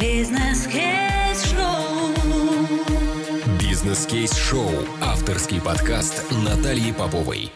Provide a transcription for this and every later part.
Бизнес-кейс-шоу. Бизнес-кейс-шоу. Авторский подкаст Натальи Поповой.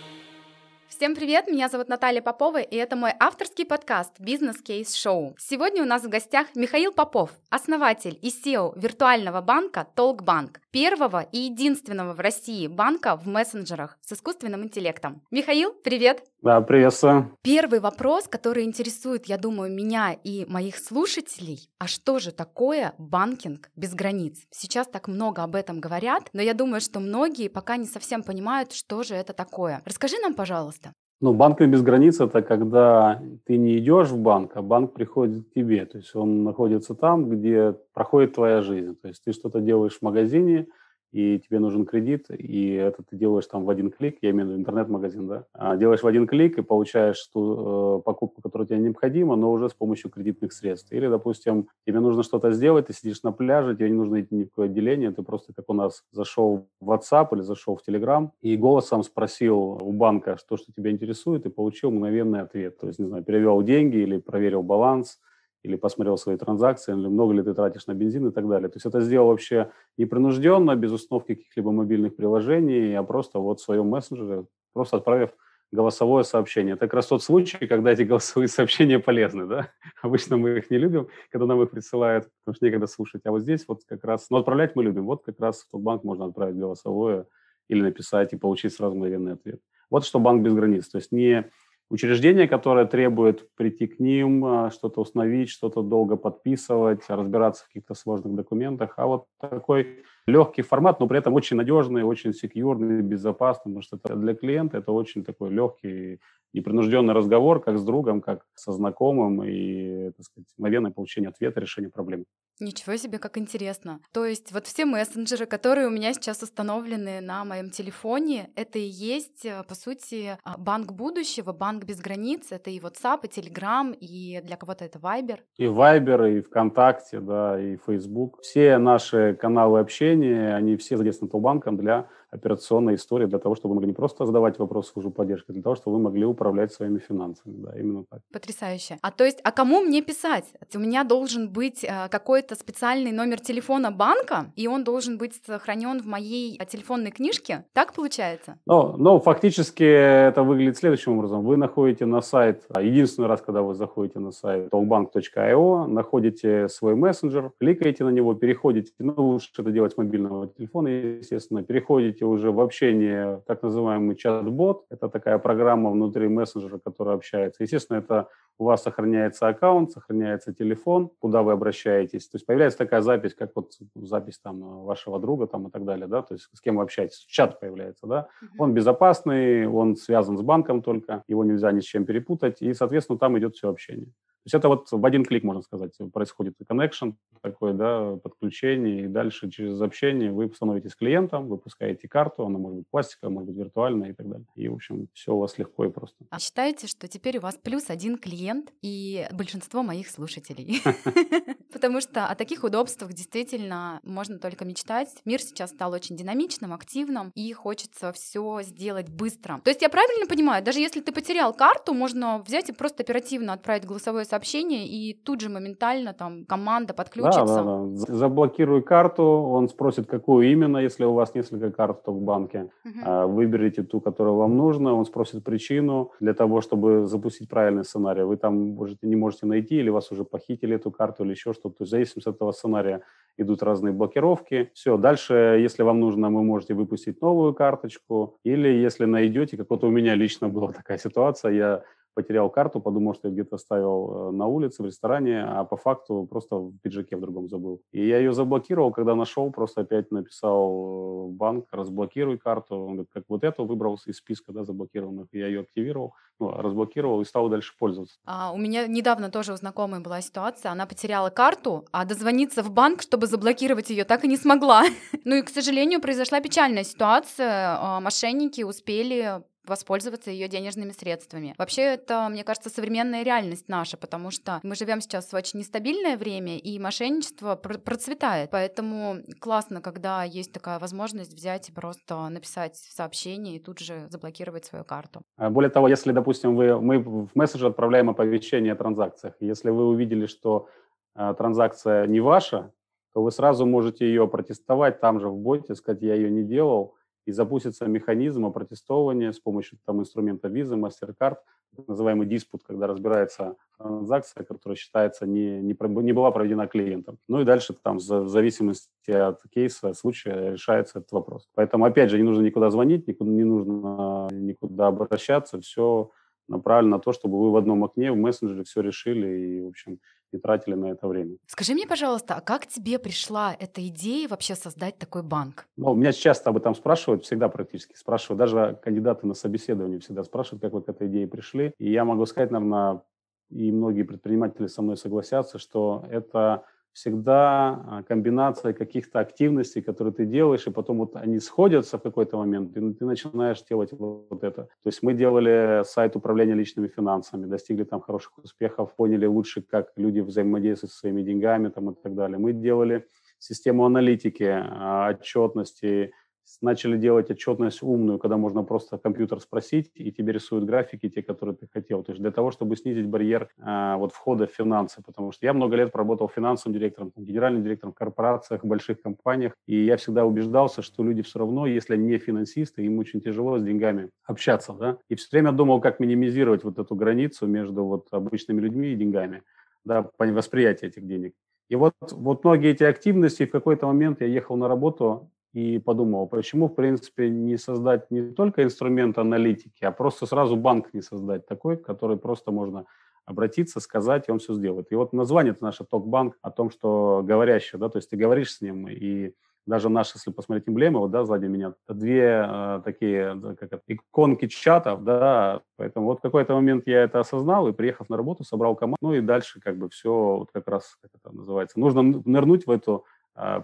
Всем привет, меня зовут Наталья Попова, и это мой авторский подкаст «Бизнес Кейс Шоу». Сегодня у нас в гостях Михаил Попов, основатель и SEO виртуального банка Толкбанк, первого и единственного в России банка в мессенджерах с искусственным интеллектом. Михаил, привет! Да, приветствую. Первый вопрос, который интересует, я думаю, меня и моих слушателей, а что же такое банкинг без границ? Сейчас так много об этом говорят, но я думаю, что многие пока не совсем понимают, что же это такое. Расскажи нам, пожалуйста. Ну, банк без границ – это когда ты не идешь в банк, а банк приходит к тебе. То есть он находится там, где проходит твоя жизнь. То есть ты что-то делаешь в магазине – и тебе нужен кредит, и это ты делаешь там в один клик, я имею в виду интернет-магазин, да, а делаешь в один клик и получаешь ту э, покупку, которая тебе необходима, но уже с помощью кредитных средств. Или, допустим, тебе нужно что-то сделать, ты сидишь на пляже, тебе не нужно идти ни в какое отделение, ты просто, как у нас, зашел в WhatsApp или зашел в Telegram и голосом спросил у банка, что, что тебя интересует, и получил мгновенный ответ. То есть, не знаю, перевел деньги или проверил баланс, или посмотрел свои транзакции, или много ли ты тратишь на бензин и так далее. То есть это сделал вообще непринужденно, без установки каких-либо мобильных приложений, а просто вот в своем мессенджере, просто отправив голосовое сообщение. Это как раз тот случай, когда эти голосовые сообщения полезны, да? Обычно мы их не любим, когда нам их присылают, потому что некогда слушать. А вот здесь вот как раз, ну, отправлять мы любим. Вот как раз в тот банк можно отправить голосовое или написать и получить сразу мгновенный ответ. Вот что банк без границ. То есть не учреждение, которое требует прийти к ним, а, что-то установить, что-то долго подписывать, разбираться в каких-то сложных документах, а вот такой легкий формат, но при этом очень надежный, очень секьюрный, безопасный, потому что это для клиента это очень такой легкий, непринужденный разговор, как с другом, как со знакомым, и, так сказать, мгновенное получение ответа, решение проблемы. Ничего себе, как интересно. То есть вот все мессенджеры, которые у меня сейчас установлены на моем телефоне, это и есть, э, по сути, а, банк будущего, банк без границ. Это и WhatsApp, и Telegram, и для кого-то это Viber. И Viber, и ВКонтакте, да, и Facebook. Все наши каналы общения, они все задействованы банком для операционной истории для того, чтобы вы могли не просто задавать вопросы службу поддержки, для того, чтобы вы могли управлять своими финансами. Да, именно так. Потрясающе. А то есть, а кому мне писать? У меня должен быть э, какой-то специальный номер телефона банка, и он должен быть сохранен в моей э, телефонной книжке? Так получается? Ну, ну, фактически это выглядит следующим образом. Вы находите на сайт, а, единственный раз, когда вы заходите на сайт talkbank.io, находите свой мессенджер, кликаете на него, переходите, ну, лучше это делать с мобильного телефона, естественно, переходите переходите уже в общение, так называемый чат-бот. Это такая программа внутри мессенджера, которая общается. Естественно, это у вас сохраняется аккаунт, сохраняется телефон, куда вы обращаетесь. То есть появляется такая запись, как вот запись там вашего друга там и так далее, да, то есть с кем вы общаетесь. Чат появляется, да. Он безопасный, он связан с банком только, его нельзя ни с чем перепутать, и, соответственно, там идет все общение. То есть это вот в один клик, можно сказать, происходит connection такой, да, подключение, и дальше через общение вы становитесь клиентом, выпускаете карту, она может быть пластиковая, может быть виртуальная и так далее. И, в общем, все у вас легко и просто. А считаете, что теперь у вас плюс один клиент и большинство моих слушателей? Потому что о таких удобствах действительно можно только мечтать. Мир сейчас стал очень динамичным, активным, и хочется все сделать быстро. То есть я правильно понимаю, даже если ты потерял карту, можно взять и просто оперативно отправить голосовое сообщение, и тут же моментально там команда подключится. Да, да, да. Заблокируй карту, он спросит, какую именно, если у вас несколько карт в банке. Угу. Выберите ту, которая вам нужна, он спросит причину для того, чтобы запустить правильный сценарий. Вы там можете, не можете найти, или вас уже похитили эту карту, или еще что-то. То есть в зависимости от этого сценария идут разные блокировки. Все, дальше, если вам нужно, вы можете выпустить новую карточку, или если найдете, как вот у меня лично была такая ситуация, я потерял карту, подумал, что я где-то оставил э, на улице, в ресторане, а по факту просто в пиджаке в другом забыл. И я ее заблокировал, когда нашел, просто опять написал в э, банк, разблокируй карту. Он говорит, как вот эту выбрался из списка да, заблокированных. Я ее активировал, ну, разблокировал и стал дальше пользоваться. А, у меня недавно тоже у знакомой была ситуация, она потеряла карту, а дозвониться в банк, чтобы заблокировать ее, так и не смогла. Ну и, к сожалению, произошла печальная ситуация. А, мошенники успели воспользоваться ее денежными средствами. Вообще это, мне кажется, современная реальность наша, потому что мы живем сейчас в очень нестабильное время, и мошенничество процветает. Поэтому классно, когда есть такая возможность взять и просто написать сообщение и тут же заблокировать свою карту. А более того, если, допустим, вы, мы в месседже отправляем оповещение о транзакциях, если вы увидели, что а, транзакция не ваша, то вы сразу можете ее протестовать там же в боте, сказать, я ее не делал, и запустится механизм опротестования с помощью там инструмента Visa, MasterCard, так называемый диспут, когда разбирается транзакция, которая считается не, не, не была проведена клиентом. Ну и дальше там в зависимости от кейса, случая решается этот вопрос. Поэтому, опять же, не нужно никуда звонить, никуда, не нужно никуда обращаться, все направлено на то, чтобы вы в одном окне, в мессенджере все решили и, в общем, не тратили на это время. Скажи мне, пожалуйста, а как тебе пришла эта идея вообще создать такой банк? Ну, меня часто об этом спрашивают, всегда практически спрашивают. Даже кандидаты на собеседование всегда спрашивают, как вы к этой идее пришли. И я могу сказать, наверное, и многие предприниматели со мной согласятся, что это всегда а, комбинация каких-то активностей, которые ты делаешь, и потом вот они сходятся в какой-то момент, и ты начинаешь делать вот это. То есть мы делали сайт управления личными финансами, достигли там хороших успехов, поняли лучше, как люди взаимодействуют со своими деньгами там, и так далее. Мы делали систему аналитики, а, отчетности, начали делать отчетность умную, когда можно просто компьютер спросить, и тебе рисуют графики, те, которые ты хотел. То есть для того, чтобы снизить барьер а, вот входа в финансы. Потому что я много лет проработал финансовым директором, генеральным директором в корпорациях, больших компаниях, и я всегда убеждался, что люди все равно, если они не финансисты, им очень тяжело с деньгами общаться. Да? И все время думал, как минимизировать вот эту границу между вот обычными людьми и деньгами, да, восприятие этих денег. И вот, вот многие эти активности, в какой-то момент я ехал на работу, и подумал, почему, в принципе, не создать не только инструмент аналитики, а просто сразу банк не создать такой, который просто можно обратиться, сказать, и он все сделает. И вот название это наше Токбанк о том, что говорящий, да, то есть ты говоришь с ним, и даже наши, если посмотреть эмблемы, вот, да, сзади меня, две э, такие да, как это, иконки чатов, да, поэтому вот в какой-то момент я это осознал, и приехав на работу, собрал команду, ну и дальше как бы все вот как раз, как это называется, нужно нырнуть в эту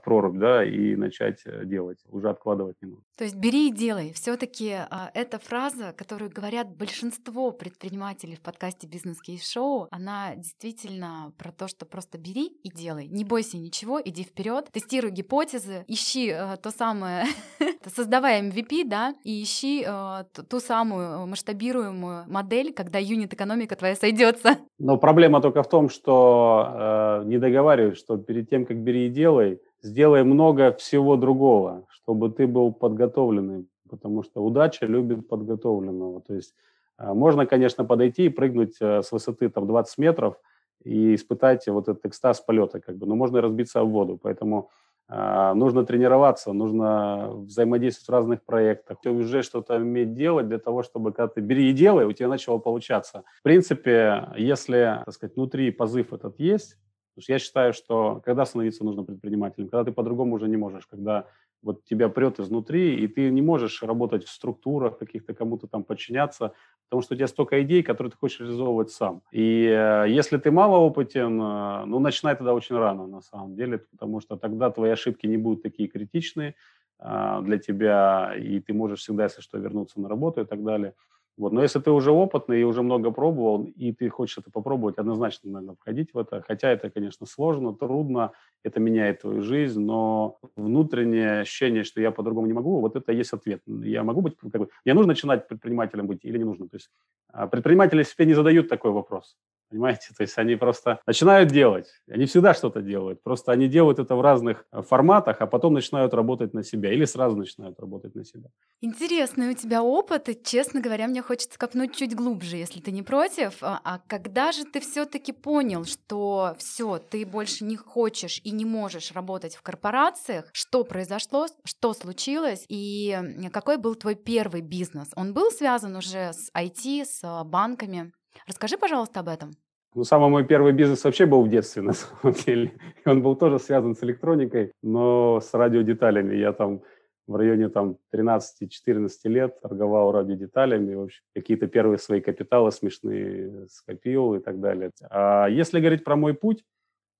прорубь, да, и начать э, делать. Уже откладывать не нужно. То есть бери и делай. Все-таки а, эта фраза, которую говорят большинство предпринимателей в подкасте Бизнес Кейс Шоу, она действительно про то, что просто бери и делай. Не бойся ничего, иди вперед, тестируй гипотезы, ищи э, то самое, создавай MVP, да, и ищи э, ту самую масштабируемую модель, когда юнит-экономика твоя сойдется. Но проблема только в том, что э, не договариваюсь, что перед тем, как бери и делай, сделай много всего другого, чтобы ты был подготовленный, потому что удача любит подготовленного. То есть э, можно, конечно, подойти и прыгнуть э, с высоты там 20 метров и испытать вот этот экстаз полета, как бы, но можно разбиться в воду. Поэтому э, нужно тренироваться, нужно взаимодействовать в разных проектах, ты уже что-то уметь делать для того, чтобы когда ты бери и делай, у тебя начало получаться. В принципе, если, так сказать, внутри позыв этот есть, Потому что я считаю, что когда становиться нужно предпринимателем, когда ты по-другому уже не можешь, когда вот тебя прет изнутри, и ты не можешь работать в структурах каких-то, кому-то там подчиняться, потому что у тебя столько идей, которые ты хочешь реализовывать сам. И э, если ты малоопытен, э, ну, начинай тогда очень рано, на самом деле, потому что тогда твои ошибки не будут такие критичные э, для тебя, и ты можешь всегда, если что, вернуться на работу и так далее. Вот. Но если ты уже опытный и уже много пробовал, и ты хочешь это попробовать, однозначно надо входить в это. Хотя это, конечно, сложно, трудно, это меняет твою жизнь, но внутреннее ощущение, что я по-другому не могу, вот это есть ответ. Я могу быть, как бы, мне нужно начинать предпринимателем быть или не нужно? То есть а, предприниматели себе не задают такой вопрос. Понимаете? То есть они просто начинают делать. Они всегда что-то делают. Просто они делают это в разных э, форматах, а потом начинают работать на себя. Или сразу начинают работать на себя. Интересный у тебя опыт. И, честно говоря, мне хочется копнуть чуть глубже, если ты не против. А, а когда же ты все-таки понял, что все, ты больше не хочешь и не можешь работать в корпорациях? Что произошло? Что случилось? И какой был твой первый бизнес? Он был связан уже с IT, с а, банками? Расскажи, пожалуйста, об этом. Ну, самый мой первый бизнес вообще был в детстве, на самом деле. Он был тоже связан с электроникой, но с радиодеталями. Я там в районе там 13-14 лет торговал радиодеталями, в общем, какие-то первые свои капиталы смешные скопил и так далее. А если говорить про мой путь,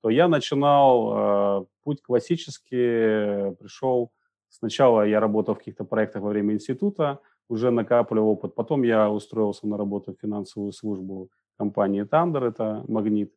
то я начинал э, путь классический, пришел, сначала я работал в каких-то проектах во время института, уже накапливал опыт. Потом я устроился на работу в финансовую службу компании Тандер, это Магнит,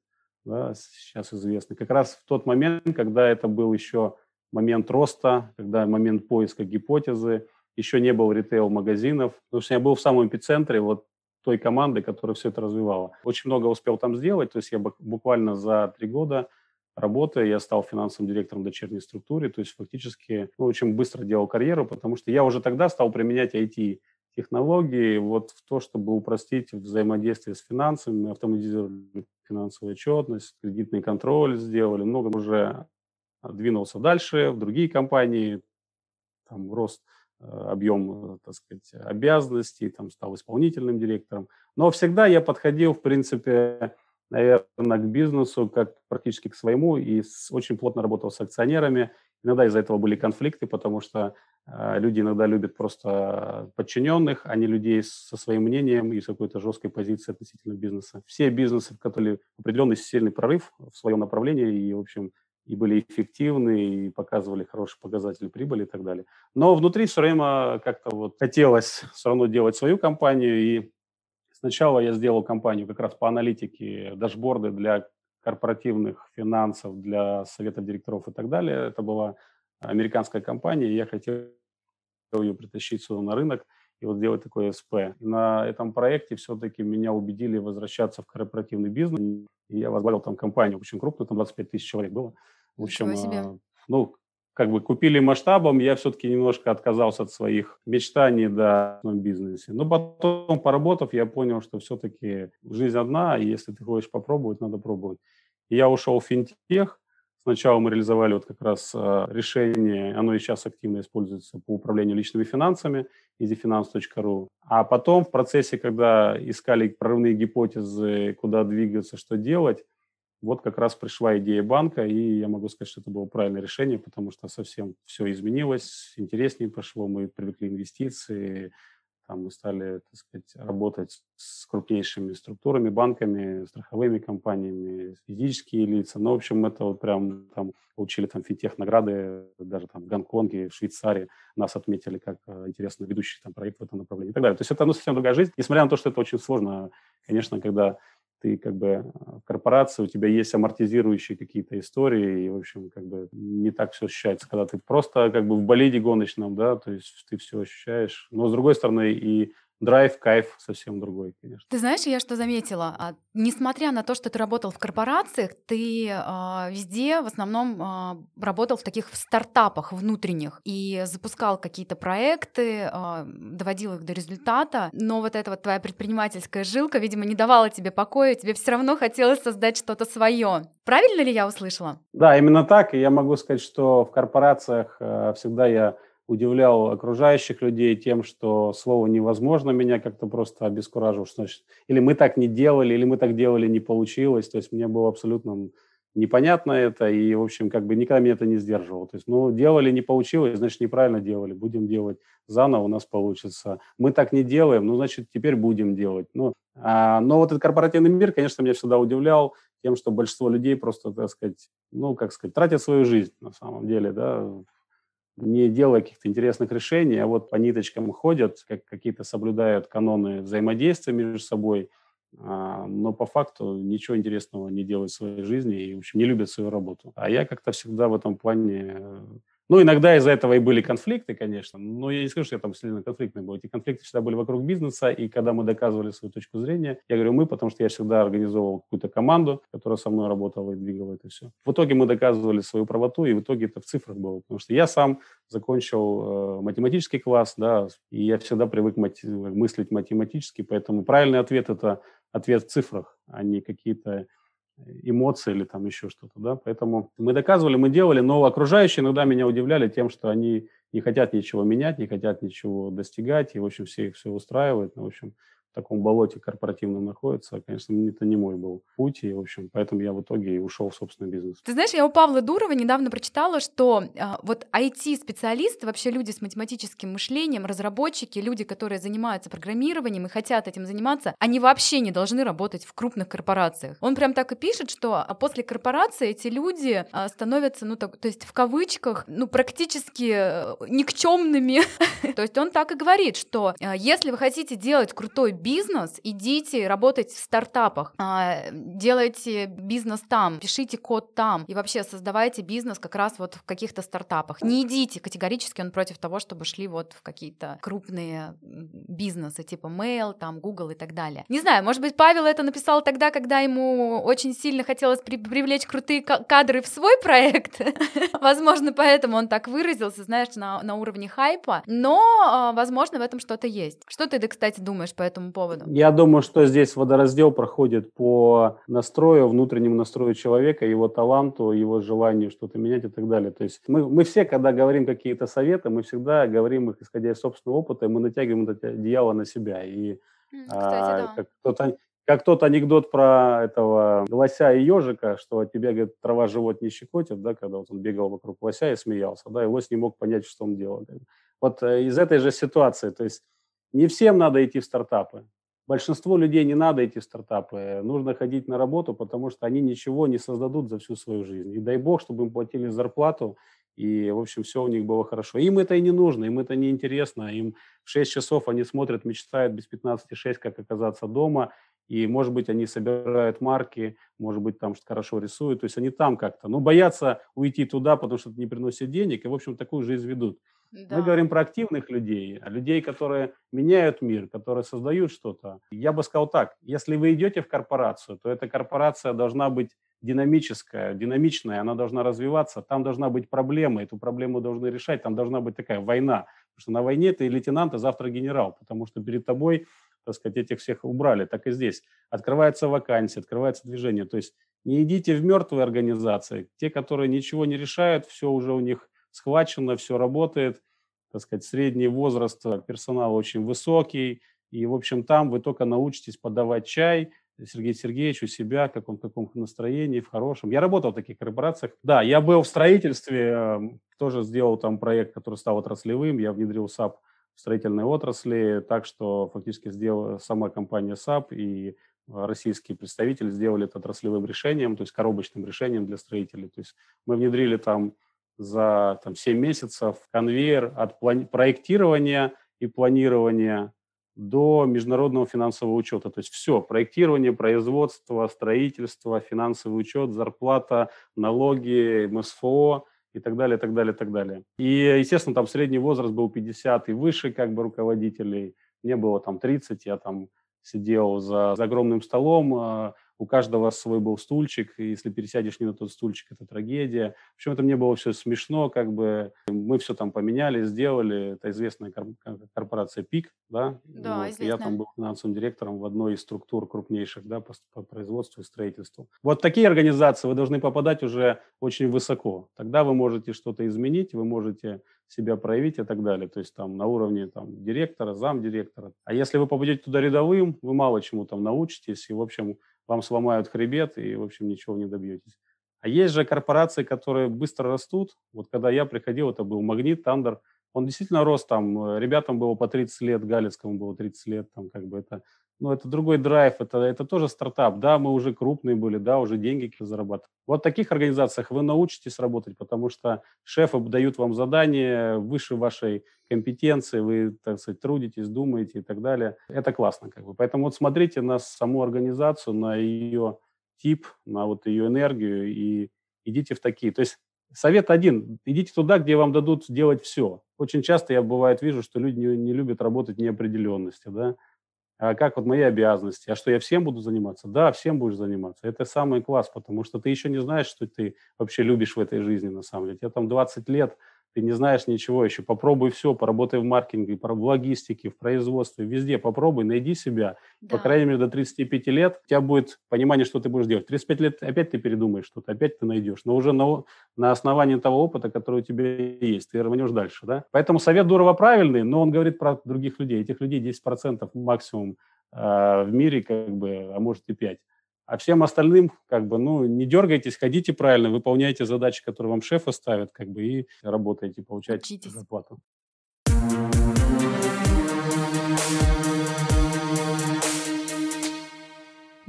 да, сейчас известный. Как раз в тот момент, когда это был еще момент роста, когда момент поиска гипотезы, еще не было ритейл-магазинов, потому что я был в самом эпицентре вот той команды, которая все это развивала. Очень много успел там сделать, то есть я буквально за три года работы. Я стал финансовым директором дочерней структуры, то есть фактически ну, очень быстро делал карьеру, потому что я уже тогда стал применять IT технологии вот в то, чтобы упростить взаимодействие с финансами, автоматизировали финансовую отчетность, кредитный контроль сделали, много уже двинулся дальше в другие компании, там рост э, объем, так сказать, обязанностей, там стал исполнительным директором. Но всегда я подходил, в принципе, наверное, к бизнесу как практически к своему и с, очень плотно работал с акционерами. Иногда из-за этого были конфликты, потому что э, люди иногда любят просто подчиненных, а не людей со своим мнением и с какой-то жесткой позицией относительно бизнеса. Все бизнесы, которые определенный сильный прорыв в своем направлении и, в общем, и были эффективны, и показывали хорошие показатели прибыли и так далее. Но внутри все время как-то вот хотелось все равно делать свою компанию, и сначала я сделал компанию как раз по аналитике, дашборды для корпоративных финансов, для советов директоров и так далее. Это была американская компания, и я хотел ее притащить сюда на рынок и вот сделать такой СП. И на этом проекте все-таки меня убедили возвращаться в корпоративный бизнес. И я возглавил там компанию очень крупную, там 25 тысяч человек было. В общем. А, ну, как бы купили масштабом, я все-таки немножко отказался от своих мечтаний да, в бизнесе. Но потом, поработав, я понял, что все-таки жизнь одна, и если ты хочешь попробовать, надо пробовать. Я ушел в финтех. Сначала мы реализовали вот как раз а, решение, оно и сейчас активно используется по управлению личными финансами, easyfinance.ru. А потом в процессе, когда искали прорывные гипотезы, куда двигаться, что делать, вот как раз пришла идея банка, и я могу сказать, что это было правильное решение, потому что совсем все изменилось, интереснее пошло, мы привыкли инвестиции, там мы стали, так сказать, работать с крупнейшими структурами, банками, страховыми компаниями, физические лица. Ну, в общем, это вот прям там получили там финтех награды, даже там в Гонконге, в Швейцарии нас отметили как э, интересно ведущий там проект в этом направлении и так далее. То есть это ну, совсем другая жизнь, несмотря на то, что это очень сложно, конечно, когда ты как бы в корпорации, у тебя есть амортизирующие какие-то истории, и, в общем, как бы не так все ощущается, когда ты просто как бы в болиде гоночном, да, то есть ты все ощущаешь. Но, с другой стороны, и драйв, кайф совсем другой, конечно. Ты знаешь, я что заметила? А, несмотря на то, что ты работал в корпорациях, ты а, везде в основном а, работал в таких стартапах внутренних и запускал какие-то проекты, а, доводил их до результата, но вот эта вот твоя предпринимательская жилка, видимо, не давала тебе покоя, тебе все равно хотелось создать что-то свое. Правильно ли я услышала? Да, именно так. И я могу сказать, что в корпорациях а, всегда я удивлял окружающих людей тем, что слово «невозможно» меня как-то просто обескуражил, что значит, или мы так не делали, или мы так делали, не получилось. То есть мне было абсолютно непонятно это, и, в общем, как бы никогда меня это не сдерживало. То есть, ну, делали, не получилось, значит, неправильно делали, будем делать заново, у нас получится. Мы так не делаем, ну, значит, теперь будем делать. Ну, а, но вот этот корпоративный мир, конечно, меня всегда удивлял тем, что большинство людей просто, так сказать, ну, как сказать, тратят свою жизнь на самом деле, да, не делая каких-то интересных решений, а вот по ниточкам ходят, как какие-то соблюдают каноны взаимодействия между собой, а, но по факту ничего интересного не делают в своей жизни и, в общем, не любят свою работу. А я как-то всегда в этом плане ну, иногда из-за этого и были конфликты, конечно, но я не скажу, что я там сильно конфликтный был. Эти конфликты всегда были вокруг бизнеса, и когда мы доказывали свою точку зрения, я говорю мы, потому что я всегда организовывал какую-то команду, которая со мной работала и двигала это все. В итоге мы доказывали свою правоту, и в итоге это в цифрах было, потому что я сам закончил э, математический класс, да, и я всегда привык мати- мыслить математически, поэтому правильный ответ – это ответ в цифрах, а не какие-то эмоции или там еще что-то, да, поэтому мы доказывали, мы делали, но окружающие иногда меня удивляли тем, что они не хотят ничего менять, не хотят ничего достигать, и, в общем, все их все устраивает, ну, в общем, в таком болоте корпоративном находится, конечно, это не мой был путь, и, в общем, поэтому я в итоге и ушел в собственный бизнес. Ты знаешь, я у Павла Дурова недавно прочитала, что а, вот IT-специалисты, вообще люди с математическим мышлением, разработчики, люди, которые занимаются программированием и хотят этим заниматься, они вообще не должны работать в крупных корпорациях. Он прям так и пишет, что а, после корпорации эти люди а, становятся, ну, так, то есть в кавычках, ну, практически э, никчемными. то есть он так и говорит, что а, если вы хотите делать крутой бизнес, идите работать в стартапах, а, делайте бизнес там, пишите код там и вообще создавайте бизнес как раз вот в каких-то стартапах. Не идите, категорически он против того, чтобы шли вот в какие-то крупные бизнесы, типа Mail, там, Google и так далее. Не знаю, может быть, Павел это написал тогда, когда ему очень сильно хотелось при привлечь крутые кадры в свой проект. Возможно, поэтому он так выразился, знаешь, на, на уровне хайпа. Но, а, возможно, в этом что-то есть. Что ты, кстати, думаешь по этому поводу? Я думаю, что здесь водораздел проходит по настрою, внутреннему настрою человека, его таланту, его желанию что-то менять и так далее. То есть мы, мы все, когда говорим какие-то советы, мы всегда говорим их, исходя из собственного опыта, и мы натягиваем это одеяло на себя. И Кстати, а, да. как кто-то как тот анекдот про этого лося и ежика, что от тебя, говорит, трава живот не щекотит, да, когда вот он бегал вокруг лося и смеялся, да, и лось не мог понять, что он делал. Вот э, из этой же ситуации, то есть не всем надо идти в стартапы. Большинству людей не надо идти в стартапы. Нужно ходить на работу, потому что они ничего не создадут за всю свою жизнь. И дай бог, чтобы им платили зарплату, и, в общем, все у них было хорошо. Им это и не нужно, им это не интересно. Им в 6 часов они смотрят, мечтают без 15-6, как оказаться дома, и, может быть, они собирают марки, может быть, там хорошо рисуют, то есть они там как-то, но боятся уйти туда, потому что это не приносит денег, и, в общем, такую жизнь ведут. Да. Мы говорим про активных людей, людей, которые меняют мир, которые создают что-то. Я бы сказал так, если вы идете в корпорацию, то эта корпорация должна быть динамическая, динамичная, она должна развиваться, там должна быть проблема, эту проблему должны решать, там должна быть такая война, потому что на войне ты лейтенант, а завтра генерал, потому что перед тобой так сказать, этих всех убрали, так и здесь. Открывается вакансия, открывается движение. То есть не идите в мертвые организации. Те, которые ничего не решают, все уже у них схвачено, все работает. Так сказать, средний возраст персонала очень высокий. И, в общем, там вы только научитесь подавать чай, Сергей Сергеевич у себя, как он в каком настроении, в хорошем. Я работал в таких корпорациях. Да, я был в строительстве, эм, тоже сделал там проект, который стал отраслевым. Я внедрил SAP строительной отрасли, так что фактически сделала сама компания SAP и российские представители сделали это отраслевым решением, то есть коробочным решением для строителей. То есть мы внедрили там за там, 7 месяцев конвейер от плани- проектирования и планирования до международного финансового учета. То есть все, проектирование, производство, строительство, финансовый учет, зарплата, налоги, МСФО – и так далее, так далее, так далее. И, естественно, там средний возраст был 50 и выше как бы руководителей. Мне было там 30, я там сидел за, за огромным столом, а, у каждого свой был стульчик, и если пересядешь не на тот стульчик, это трагедия. В общем, это мне было все смешно, как бы мы все там поменяли, сделали. Это известная корпорация ПИК, да? Да, вот. Я там был финансовым директором в одной из структур крупнейших, да, по, по производству и строительству. Вот такие организации вы должны попадать уже очень высоко. Тогда вы можете что-то изменить, вы можете себя проявить и так далее. То есть там на уровне там, директора, замдиректора. А если вы попадете туда рядовым, вы мало чему там научитесь. И, в общем, вам сломают хребет и, в общем, ничего не добьетесь. А есть же корпорации, которые быстро растут. Вот когда я приходил, это был Магнит, Тандер. Он действительно рос там. Э, ребятам было по 30 лет, Галицкому было 30 лет. Там как бы это но это другой драйв, это, это тоже стартап. Да, мы уже крупные были, да, уже деньги зарабатываем. Вот в таких организациях вы научитесь работать, потому что шефы дают вам задания выше вашей компетенции, вы, так сказать, трудитесь, думаете и так далее. Это классно. Как бы. Поэтому вот смотрите на саму организацию, на ее тип, на вот ее энергию и идите в такие. То есть совет один. Идите туда, где вам дадут делать все. Очень часто я, бывает, вижу, что люди не, не любят работать в неопределенности, да, а как вот мои обязанности, а что я всем буду заниматься? Да, всем будешь заниматься. Это самый класс, потому что ты еще не знаешь, что ты вообще любишь в этой жизни на самом деле. Тебе там 20 лет, ты не знаешь ничего еще, попробуй все, поработай в маркетинге, в логистике, в производстве, везде попробуй, найди себя. Да. По крайней мере, до 35 лет у тебя будет понимание, что ты будешь делать. 35 лет опять ты передумаешь что-то, опять ты найдешь, но уже на, на основании того опыта, который у тебя есть, ты рванешь дальше. Да? Поэтому совет Дурова правильный, но он говорит про других людей. Этих людей 10% максимум э, в мире, как бы, а может и 5%. А всем остальным, как бы, ну, не дергайтесь, ходите правильно, выполняйте задачи, которые вам шефы ставят, как бы, и работаете, получаете Учитесь. зарплату.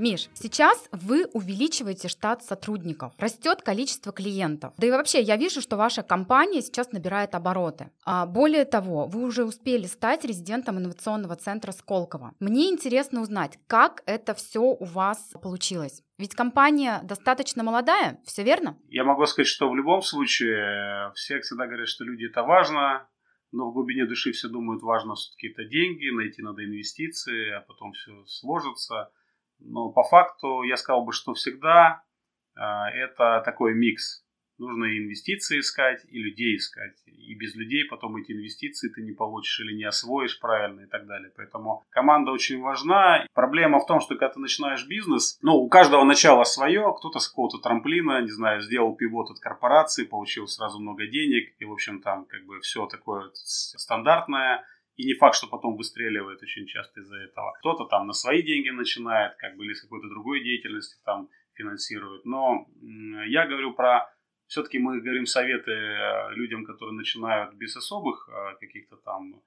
Миш, сейчас вы увеличиваете штат сотрудников, растет количество клиентов. Да и вообще, я вижу, что ваша компания сейчас набирает обороты. А более того, вы уже успели стать резидентом инновационного центра Сколково. Мне интересно узнать, как это все у вас получилось. Ведь компания достаточно молодая, все верно? Я могу сказать, что в любом случае э, все всегда говорят, что люди это важно, но в глубине души все думают, важно все-таки это деньги, найти надо инвестиции, а потом все сложится. Но по факту я сказал бы, что всегда э, это такой микс нужно и инвестиции искать, и людей искать. И без людей потом эти инвестиции ты не получишь или не освоишь правильно и так далее. Поэтому команда очень важна. Проблема в том, что когда ты начинаешь бизнес, ну, у каждого начало свое, кто-то с какого-то трамплина, не знаю, сделал пивот от корпорации, получил сразу много денег, и, в общем, там как бы все такое стандартное. И не факт, что потом выстреливает очень часто из-за этого. Кто-то там на свои деньги начинает, как бы или с какой-то другой деятельности там финансирует. Но я говорю про все-таки мы говорим советы э, людям, которые начинают без особых э, каких-то там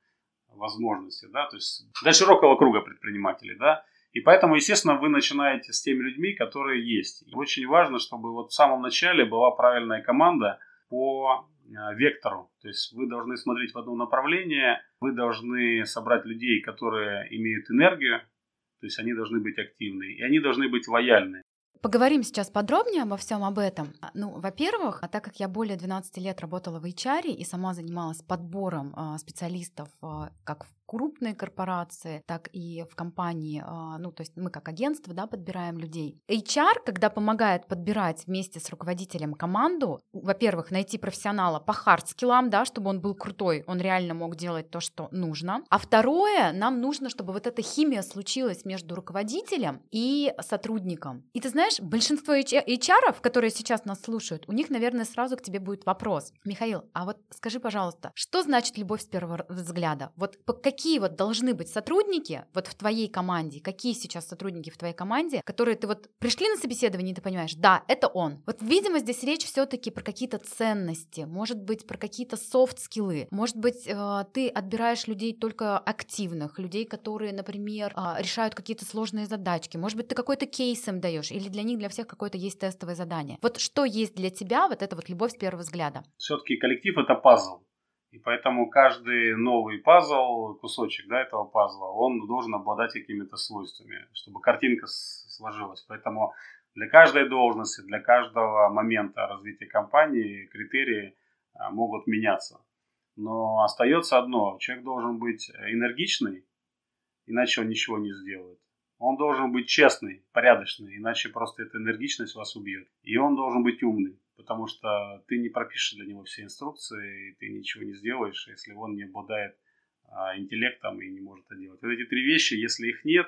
возможностей, да, то есть для широкого круга предпринимателей, да, и поэтому, естественно, вы начинаете с теми людьми, которые есть. И очень важно, чтобы вот в самом начале была правильная команда по вектору. То есть вы должны смотреть в одно направление, вы должны собрать людей, которые имеют энергию, то есть они должны быть активны, и они должны быть лояльны. Поговорим сейчас подробнее обо всем об этом. Ну, во-первых, а так как я более 12 лет работала в HR и сама занималась подбором э, специалистов э, как в крупные корпорации, так и в компании, а, ну, то есть мы как агентство, да, подбираем людей. HR, когда помогает подбирать вместе с руководителем команду, во-первых, найти профессионала по хардскиллам, да, чтобы он был крутой, он реально мог делать то, что нужно. А второе, нам нужно, чтобы вот эта химия случилась между руководителем и сотрудником. И ты знаешь, большинство HR, которые сейчас нас слушают, у них, наверное, сразу к тебе будет вопрос. Михаил, а вот скажи, пожалуйста, что значит любовь с первого взгляда? Вот по каким какие вот должны быть сотрудники вот в твоей команде, какие сейчас сотрудники в твоей команде, которые ты вот пришли на собеседование, и ты понимаешь, да, это он. Вот, видимо, здесь речь все-таки про какие-то ценности, может быть, про какие-то софт-скиллы, может быть, э, ты отбираешь людей только активных, людей, которые, например, э, решают какие-то сложные задачки, может быть, ты какой-то кейс им даешь, или для них, для всех какое-то есть тестовое задание. Вот что есть для тебя вот эта вот любовь с первого взгляда? Все-таки коллектив это пазл. И поэтому каждый новый пазл, кусочек да, этого пазла, он должен обладать какими-то свойствами, чтобы картинка сложилась. Поэтому для каждой должности, для каждого момента развития компании критерии а, могут меняться. Но остается одно. Человек должен быть энергичный, иначе он ничего не сделает. Он должен быть честный, порядочный, иначе просто эта энергичность вас убьет. И он должен быть умный потому что ты не пропишешь для него все инструкции, и ты ничего не сделаешь, если он не обладает а, интеллектом и не может это делать. Вот эти три вещи, если их нет,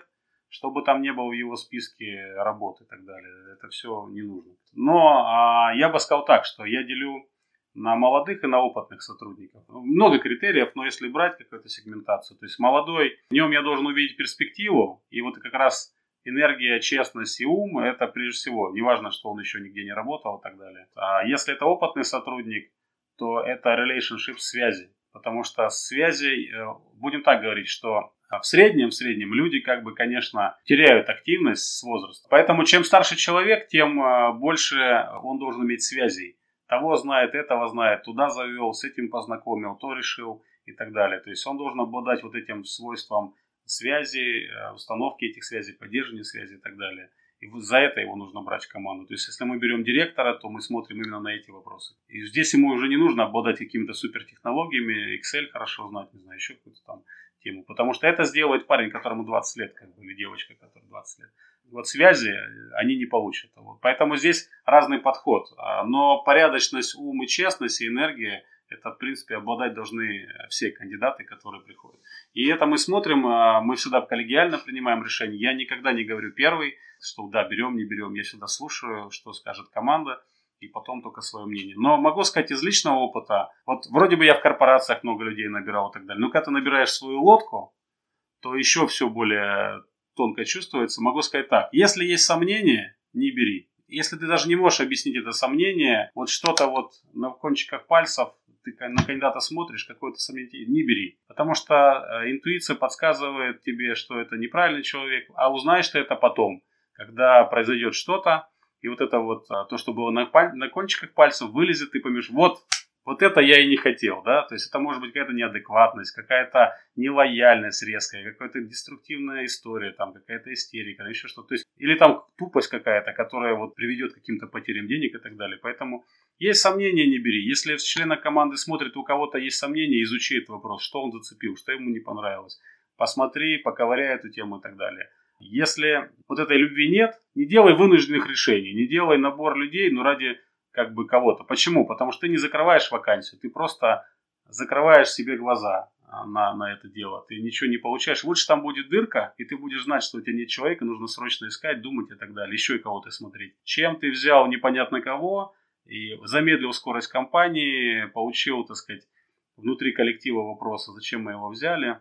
что бы там ни было в его списке работы и так далее, это все не нужно. Но а, я бы сказал так, что я делю на молодых и на опытных сотрудников. Много критериев, но если брать какую-то сегментацию, то есть молодой, в нем я должен увидеть перспективу, и вот как раз энергия, честность и ум – это прежде всего, неважно, что он еще нигде не работал и так далее. А если это опытный сотрудник, то это relationship связи. Потому что связи, э, будем так говорить, что в среднем, в среднем люди, как бы, конечно, теряют активность с возрастом. Поэтому чем старше человек, тем э, больше он должен иметь связей. Того знает, этого знает, туда завел, с этим познакомил, то решил и так далее. То есть он должен обладать вот этим свойством связи, э, установки этих связей, поддерживания связи и так далее. И за это его нужно брать в команду. То есть, если мы берем директора, то мы смотрим именно на эти вопросы. И здесь ему уже не нужно обладать какими-то супертехнологиями, Excel хорошо знать, не знаю, еще какую-то там тему. Потому что это сделает парень, которому 20 лет, как бы, или девочка, которая 20 лет. Вот связи они не получат. Вот. Поэтому здесь разный подход. А, но порядочность, ум и честность, и энергия – это, в принципе, обладать должны все кандидаты, которые приходят. И это мы смотрим, а, мы всегда коллегиально принимаем решение. Я никогда не говорю первый, что да, берем, не берем. Я всегда слушаю, что скажет команда, и потом только свое мнение. Но могу сказать из личного опыта, вот вроде бы я в корпорациях много людей набирал и так далее, но когда ты набираешь свою лодку, то еще все более тонко чувствуется. Могу сказать так, если есть сомнения, не бери. Если ты даже не можешь объяснить это сомнение, вот что-то вот на кончиках пальцев ты на кандидата смотришь, какое-то сомнение, не бери. Потому что э, интуиция подсказывает тебе, что это неправильный человек, а узнаешь ты это потом. когда произойдет что-то, и вот это вот, а, то, что было на, паль- на кончиках пальцев, вылезет, ты поймешь, вот, вот это я и не хотел, да, то есть это может быть какая-то неадекватность, какая-то нелояльность резкая, какая-то деструктивная история, там какая-то истерика, еще что-то, то есть, или там тупость какая-то, которая вот приведет к каким-то потерям денег и так далее, поэтому есть сомнения, не бери, если члена команды смотрит, у кого-то есть сомнения, изучи этот вопрос, что он зацепил, что ему не понравилось, посмотри, поковыряй эту тему и так далее. Если вот этой любви нет, не делай вынужденных решений, не делай набор людей, ну ради как бы кого-то. Почему? Потому что ты не закрываешь вакансию, ты просто закрываешь себе глаза а, на, на это дело. Ты ничего не получаешь. Лучше там будет дырка, и ты будешь знать, что у тебя нет человека, нужно срочно искать, думать и так далее. Еще и кого-то смотреть. Чем ты взял непонятно кого и замедлил скорость компании, получил, так сказать, внутри коллектива вопроса, зачем мы его взяли,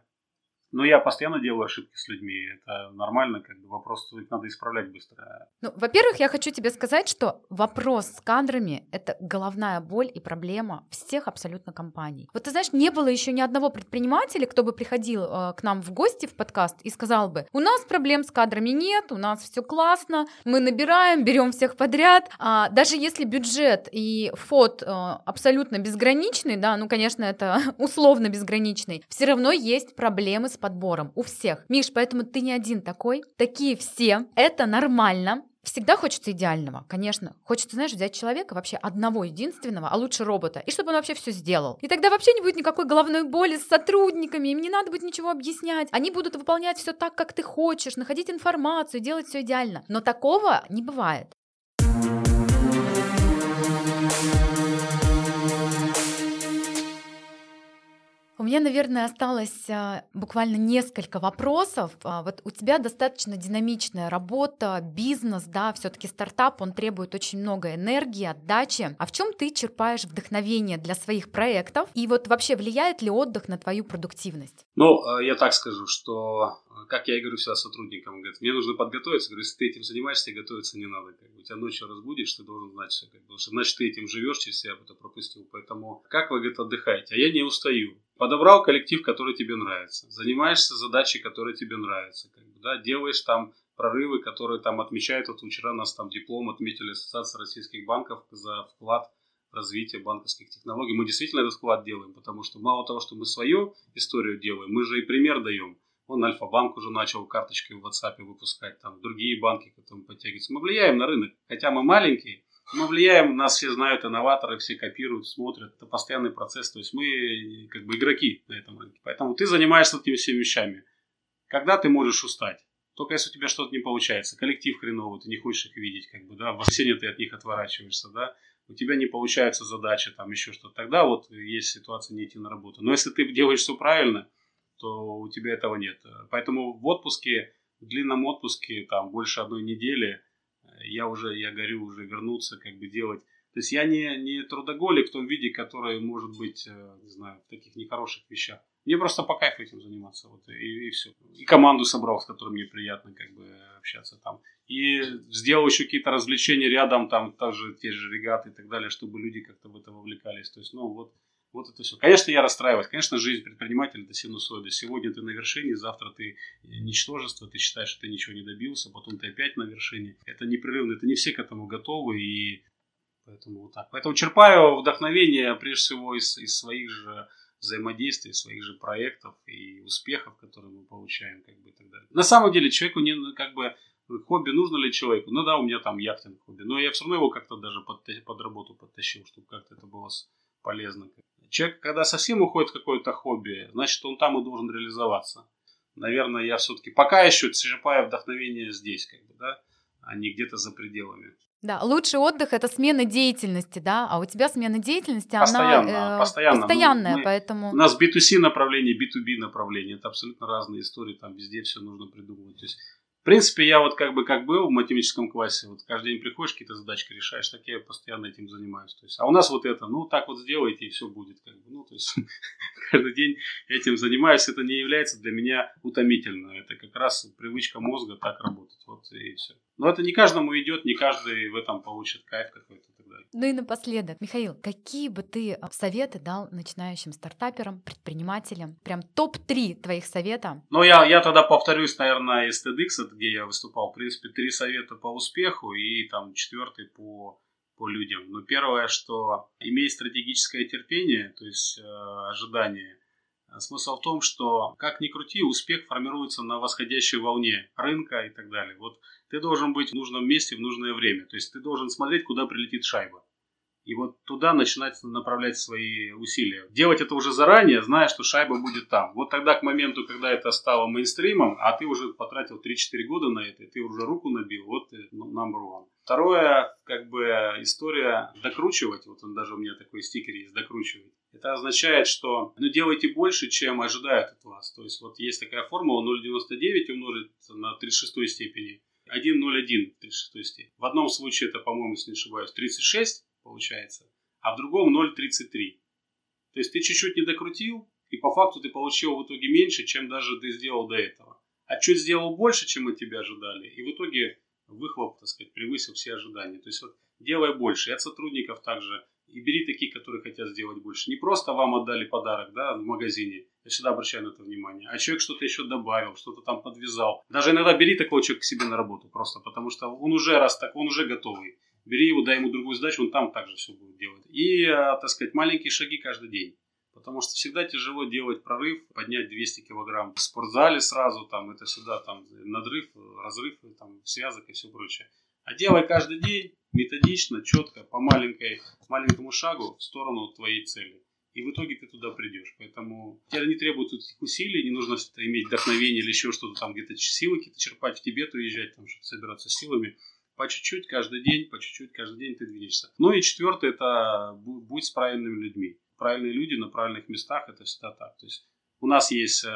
но я постоянно делаю ошибки с людьми. Это нормально, как бы вопрос их надо исправлять быстро. Ну, во-первых, я хочу тебе сказать, что вопрос с кадрами — это головная боль и проблема всех абсолютно компаний. Вот ты знаешь, не было еще ни одного предпринимателя, кто бы приходил э, к нам в гости в подкаст и сказал бы, у нас проблем с кадрами нет, у нас все классно, мы набираем, берем всех подряд. А, даже если бюджет и фот э, абсолютно безграничный, да, ну, конечно, это условно безграничный, все равно есть проблемы с подбором у всех. Миш, поэтому ты не один такой. Такие все. Это нормально. Всегда хочется идеального, конечно. Хочется, знаешь, взять человека вообще одного единственного, а лучше робота, и чтобы он вообще все сделал. И тогда вообще не будет никакой головной боли с сотрудниками, им не надо будет ничего объяснять. Они будут выполнять все так, как ты хочешь, находить информацию, делать все идеально. Но такого не бывает. У меня, наверное, осталось а, буквально несколько вопросов. А, вот у тебя достаточно динамичная работа, бизнес, да, все-таки стартап, он требует очень много энергии, отдачи. А в чем ты черпаешь вдохновение для своих проектов? И вот вообще влияет ли отдых на твою продуктивность? Ну, а, я так скажу, что как я и говорю всегда сотрудникам, говорит, мне нужно подготовиться. Говорю, если ты этим занимаешься, тебе готовиться не надо. Как бы, тебя ночью разбудишь, ты должен знать все. Потому что значит ты этим живешь, через себя это пропустил. Поэтому как вы, говорит, отдыхаете? А я не устаю. Подобрал коллектив, который тебе нравится. Занимаешься задачей, которая тебе нравится. Как бы, да? Делаешь там прорывы, которые там отмечают. Вот вчера нас там диплом отметили Ассоциация российских банков за вклад в развитие банковских технологий. Мы действительно этот вклад делаем, потому что мало того, что мы свою историю делаем, мы же и пример даем. Он Альфа-банк уже начал карточки в WhatsApp выпускать, там другие банки к этому подтягиваются. Мы влияем на рынок, хотя мы маленькие, мы влияем, нас все знают, инноваторы, все копируют, смотрят. Это постоянный процесс, то есть мы как бы игроки на этом рынке. Поэтому ты занимаешься этими всеми вещами. Когда ты можешь устать? Только если у тебя что-то не получается, коллектив хреновый, ты не хочешь их видеть, как бы, да, в воскресенье ты от них отворачиваешься, да, у тебя не получается задача, там еще что-то, тогда вот есть ситуация не идти на работу. Но если ты делаешь все правильно, то у тебя этого нет. Поэтому в отпуске, в длинном отпуске, там больше одной недели, я уже, я горю уже вернуться, как бы делать. То есть я не, не трудоголик в том виде, который может быть, э, не знаю, в таких нехороших вещах. Мне просто по кайфу этим заниматься, вот, и, и все. И команду собрал, с которой мне приятно как бы общаться там. И сделал еще какие-то развлечения рядом, там, также те же регаты и так далее, чтобы люди как-то в это вовлекались. То есть, ну, вот, вот это все. Конечно, я расстраиваюсь. Конечно, жизнь предпринимателя это синусоида. Сегодня ты на вершине, завтра ты ничтожество, ты считаешь, что ты ничего не добился, потом ты опять на вершине. Это непрерывно, это не все к этому готовы, и поэтому вот так. Поэтому черпаю вдохновение прежде всего из, из своих же взаимодействий, своих же проектов и успехов, которые мы получаем, как бы и так далее. На самом деле человеку не как бы хобби нужно ли человеку? Ну да, у меня там яхтинг хобби, но я все равно его как-то даже под, под работу подтащил, чтобы как-то это было полезно. Человек, когда совсем уходит в какое-то хобби, значит, он там и должен реализоваться. Наверное, я все-таки пока еще черпаю вдохновение здесь, как бы, да, а не где-то за пределами. Да, лучший отдых это смена деятельности, да, а у тебя смена деятельности, постоянно, она э, постоянно. постоянная, мы, поэтому... У нас B2C направление, B2B направление, это абсолютно разные истории, там везде все нужно придумывать. То есть в принципе, я вот как бы как был в математическом классе, вот каждый день приходишь, какие-то задачки решаешь, так я постоянно этим занимаюсь. То есть, а у нас вот это, ну так вот сделайте, и все будет. Как бы. Ну, то есть, каждый день этим занимаюсь, это не является для меня утомительно. Это как раз привычка мозга так работать. Вот и все. Но это не каждому идет, не каждый в этом получит кайф какой-то. Далее. Ну и напоследок, Михаил, какие бы ты а, советы дал начинающим стартаперам, предпринимателям? Прям топ-3 твоих совета. Ну, я, я тогда повторюсь, наверное, из TEDx, где я выступал. В принципе, три совета по успеху и там четвертый по по людям. Но первое, что имей стратегическое терпение, то есть э, ожидание. Смысл в том, что как ни крути, успех формируется на восходящей волне рынка и так далее. Вот ты должен быть в нужном месте в нужное время. То есть ты должен смотреть, куда прилетит шайба. И вот туда начинать направлять свои усилия. Делать это уже заранее, зная, что шайба будет там. Вот тогда к моменту, когда это стало мейнстримом, а ты уже потратил 3-4 года на это, ты уже руку набил, вот ну, number one. Второе, как бы история докручивать, вот он даже у меня такой стикер есть, докручивать. Это означает, что ну, делайте больше, чем ожидают от вас. То есть вот есть такая формула 0,99 умножить на 36 степени. 1,01 в 36 степени. В одном случае это, по-моему, если не ошибаюсь, 36 получается, а в другом 0,33. То есть ты чуть-чуть не докрутил, и по факту ты получил в итоге меньше, чем даже ты сделал до этого. А чуть сделал больше, чем от тебя ожидали, и в итоге выхлоп, так сказать, превысил все ожидания. То есть вот делай больше. И от сотрудников также. И бери таких, которые хотят сделать больше. Не просто вам отдали подарок да, в магазине. Я всегда обращаю на это внимание. А человек что-то еще добавил, что-то там подвязал. Даже иногда бери такого человека к себе на работу просто, потому что он уже раз так, он уже готовый бери его, дай ему другую задачу, он там также все будет делать. И, э, так сказать, маленькие шаги каждый день. Потому что всегда тяжело делать прорыв, поднять 200 килограмм в спортзале сразу, там, это всегда там надрыв, разрыв, там, связок и все прочее. А делай каждый день методично, четко, по маленькой, маленькому шагу в сторону твоей цели. И в итоге ты туда придешь. Поэтому тебе не требует этих усилий, не нужно иметь вдохновение или еще что-то там, где-то силы какие-то черпать в тебе, то уезжать, там, что-то собираться силами по чуть-чуть каждый день, по чуть-чуть каждый день ты движешься. Ну и четвертое, это будь с правильными людьми. Правильные люди на правильных местах, это всегда так. То есть у нас есть э,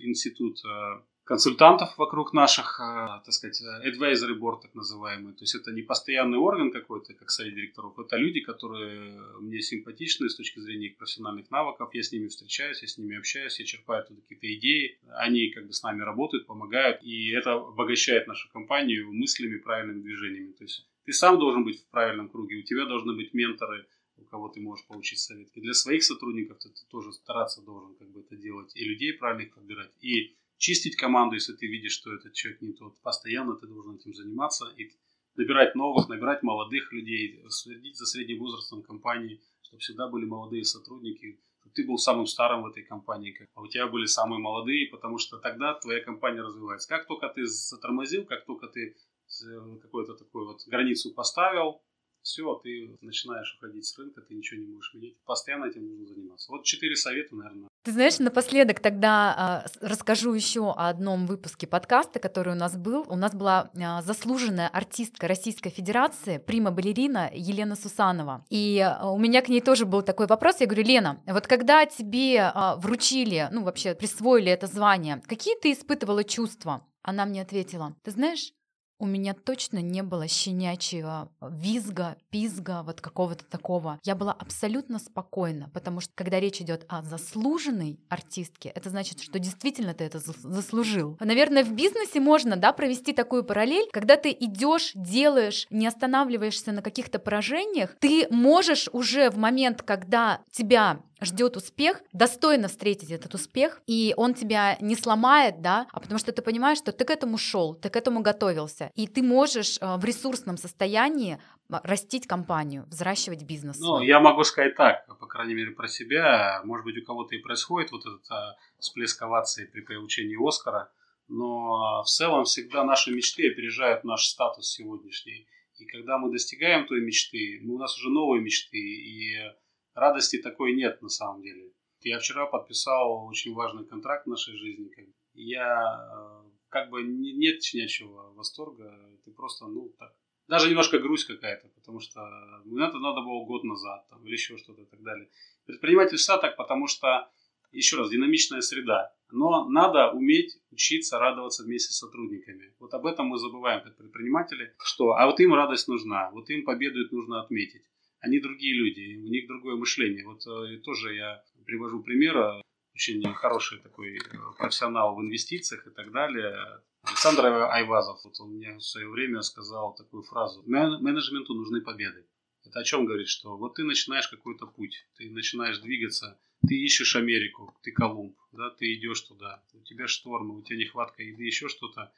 институт э, консультантов вокруг наших, э, так сказать, advisory board так называемый. То есть это не постоянный орган какой-то, как совет директоров, это люди, которые мне симпатичны с точки зрения их профессиональных навыков. Я с ними встречаюсь, я с ними общаюсь, я черпаю оттуда какие-то идеи. Они как бы с нами работают, помогают, и это обогащает нашу компанию мыслями, правильными движениями. То есть ты сам должен быть в правильном круге, у тебя должны быть менторы, у кого ты можешь получить совет. И для своих сотрудников ты, ты тоже стараться должен как бы это делать, и людей правильных подбирать, и чистить команду, если ты видишь, что этот человек не тот. Постоянно ты должен этим заниматься и набирать новых, набирать молодых людей, следить за средним возрастом компании, чтобы всегда были молодые сотрудники, чтобы ты был самым старым в этой компании, а у тебя были самые молодые, потому что тогда твоя компания развивается. Как только ты затормозил, как только ты э, какую-то такую вот границу поставил, все, ты начинаешь уходить с рынка, ты ничего не можешь менять. Постоянно этим нужно заниматься. Вот четыре совета, наверное. Ты знаешь, напоследок тогда э, расскажу еще о одном выпуске подкаста, который у нас был. У нас была э, заслуженная артистка Российской Федерации, прима-балерина Елена Сусанова. И э, у меня к ней тоже был такой вопрос. Я говорю, Лена, вот когда тебе э, вручили, ну вообще присвоили это звание, какие ты испытывала чувства? Она мне ответила, ты знаешь, у меня точно не было щенячьего визга, пизга, вот какого-то такого. Я была абсолютно спокойна, потому что когда речь идет о заслуженной артистке, это значит, что действительно ты это заслужил. Наверное, в бизнесе можно, да, провести такую параллель, когда ты идешь, делаешь, не останавливаешься на каких-то поражениях, ты можешь уже в момент, когда тебя ждет успех, достойно встретить этот успех, и он тебя не сломает, да, а потому что ты понимаешь, что ты к этому шел, ты к этому готовился, и ты можешь э, в ресурсном состоянии растить компанию, взращивать бизнес. Ну, я могу сказать так, по крайней мере, про себя. Может быть, у кого-то и происходит вот этот а, всплеск овации при получении Оскара, но в целом всегда наши мечты опережают наш статус сегодняшний. И когда мы достигаем той мечты, ну, у нас уже новые мечты, и радости такой нет на самом деле. Я вчера подписал очень важный контракт в нашей жизни. Я э, как бы нет щенячьего восторга, ты просто, ну, так. Даже немножко грусть какая-то, потому что ну, это надо было год назад там, или еще что-то и так далее. Предпринимательство так, потому что, еще раз, динамичная среда. Но надо уметь учиться радоваться вместе с сотрудниками. Вот об этом мы забываем как предприниматели, что а вот им радость нужна, вот им победу нужно отметить они другие люди, у них другое мышление. Вот э, тоже я привожу пример, очень хороший такой э, профессионал в инвестициях и так далее. Александр Айвазов, вот он мне в свое время сказал такую фразу. Менеджменту нужны победы. Это о чем говорит, что вот ты начинаешь какой-то путь, ты начинаешь двигаться, ты ищешь Америку, ты Колумб, да, ты идешь туда, у тебя штормы, у тебя нехватка еды, еще что-то.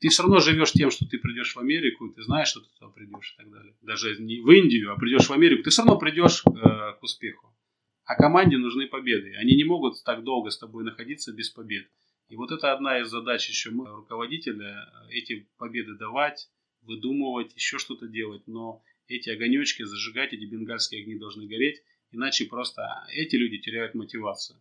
Ты все равно живешь тем, что ты придешь в Америку, ты знаешь, что ты туда придешь и так далее. Даже не в Индию, а придешь в Америку, ты все равно придешь э, к успеху. А команде нужны победы. Они не могут так долго с тобой находиться без побед. И вот это одна из задач еще руководителя, эти победы давать, выдумывать, еще что-то делать. Но эти огонечки зажигать, эти бенгальские огни должны гореть, иначе просто эти люди теряют мотивацию.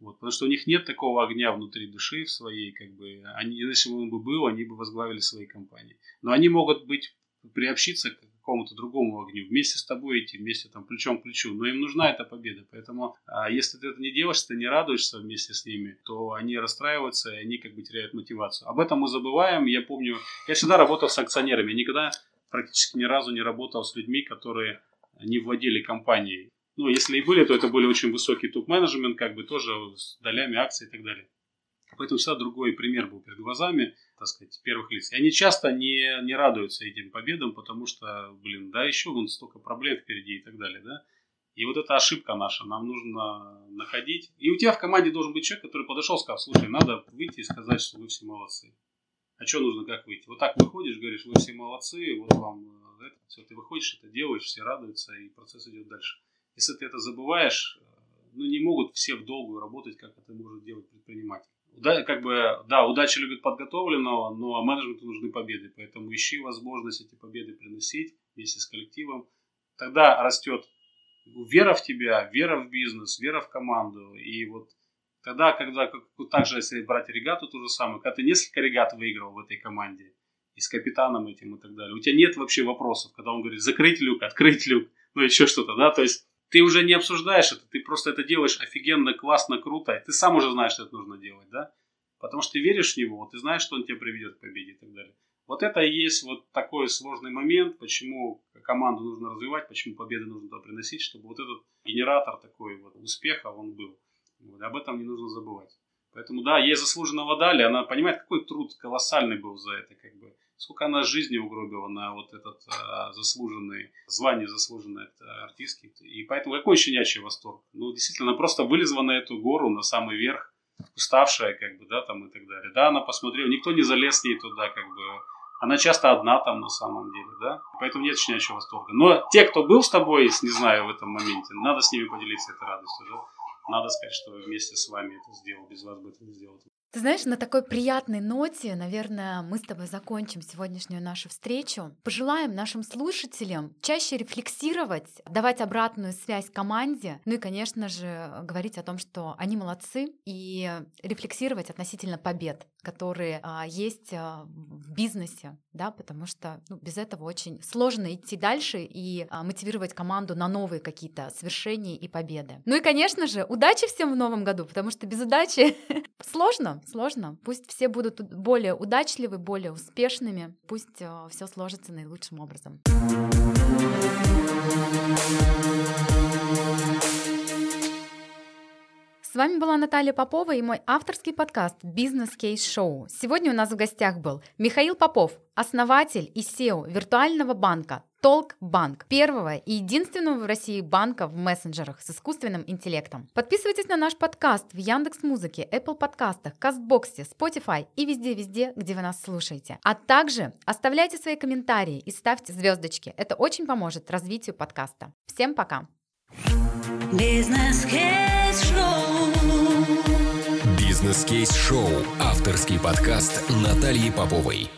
Вот, потому что у них нет такого огня внутри души в своей, как бы, они, если бы он бы был, они бы возглавили свои компании. Но они могут быть, приобщиться к какому-то другому огню, вместе с тобой идти, вместе там плечом к плечу. Но им нужна эта победа. Поэтому, а, если ты это не делаешь, ты не радуешься вместе с ними, то они расстраиваются, и они как бы теряют мотивацию. Об этом мы забываем. Я помню, я всегда работал с акционерами. Никогда практически ни разу не работал с людьми, которые не владели компанией. Ну, если и были, то это были очень высокий топ-менеджмент, как бы тоже с долями акций и так далее. Поэтому всегда другой пример был перед глазами, так сказать, первых лиц. И они часто не, не радуются этим победам, потому что, блин, да, еще вон столько проблем впереди и так далее, да. И вот эта ошибка наша, нам нужно находить. И у тебя в команде должен быть человек, который подошел сказал, слушай, надо выйти и сказать, что вы все молодцы. А что нужно, как выйти? Вот так выходишь, говоришь, вы все молодцы, вот вам э, это, все, ты выходишь, это делаешь, все радуются, и процесс идет дальше. Если ты это забываешь, э, ну, не могут все в долгую работать, как это может делать предприниматель. Да, как бы, да, удача любит подготовленного, но менеджменту нужны победы. Поэтому ищи возможность эти победы приносить вместе с коллективом. Тогда растет вера в тебя, вера в бизнес, вера в команду. И вот тогда, когда, как, также если брать регату, то же самое, когда ты несколько регат выиграл в этой команде, и с капитаном этим и так далее, у тебя нет вообще вопросов, когда он говорит закрыть люк, открыть люк, ну еще что-то, да, то есть ты уже не обсуждаешь это, ты просто это делаешь офигенно, классно, круто, и ты сам уже знаешь, что это нужно делать, да? Потому что ты веришь в него, ты знаешь, что он тебя приведет к победе и так далее. Вот это и есть вот такой сложный момент, почему команду нужно развивать, почему победы нужно туда приносить, чтобы вот этот генератор такой вот успеха, он был. Вот, об этом не нужно забывать. Поэтому, да, ей заслуженного дали, она понимает, какой труд колоссальный был за это, как бы сколько она жизни угробила на вот этот а, заслуженный, звание заслуженной артистки. И поэтому какой щенячий восторг. Ну, действительно, она просто вылезла на эту гору, на самый верх, уставшая, как бы, да, там и так далее. Да, она посмотрела, никто не залез с ней туда, как бы, она часто одна там на самом деле, да, поэтому нет щенячьего восторга. Но те, кто был с тобой, не знаю, в этом моменте, надо с ними поделиться этой радостью, да. Надо сказать, что вместе с вами это сделал, без вас бы это не сделал. Ты знаешь, на такой приятной ноте, наверное, мы с тобой закончим сегодняшнюю нашу встречу. Пожелаем нашим слушателям чаще рефлексировать, давать обратную связь команде, ну и, конечно же, говорить о том, что они молодцы, и рефлексировать относительно побед, которые а, есть а, в бизнесе, да, потому что ну, без этого очень сложно идти дальше и а, мотивировать команду на новые какие-то свершения и победы. Ну и, конечно же, удачи всем в новом году, потому что без удачи сложно, сложно. Пусть все будут более удачливы, более успешными. Пусть все сложится наилучшим образом. С вами была Наталья Попова и мой авторский подкаст «Бизнес Кейс Шоу». Сегодня у нас в гостях был Михаил Попов, основатель и SEO виртуального банка Толк Банк, первого и единственного в России банка в мессенджерах с искусственным интеллектом. Подписывайтесь на наш подкаст в Яндекс Музыке, Apple подкастах, Кастбоксе, Spotify и везде-везде, где вы нас слушаете. А также оставляйте свои комментарии и ставьте звездочки. Это очень поможет развитию подкаста. Всем пока! Бизнес-кейс-шоу Бизнес-кейс-шоу. Авторский подкаст Натальи Поповой.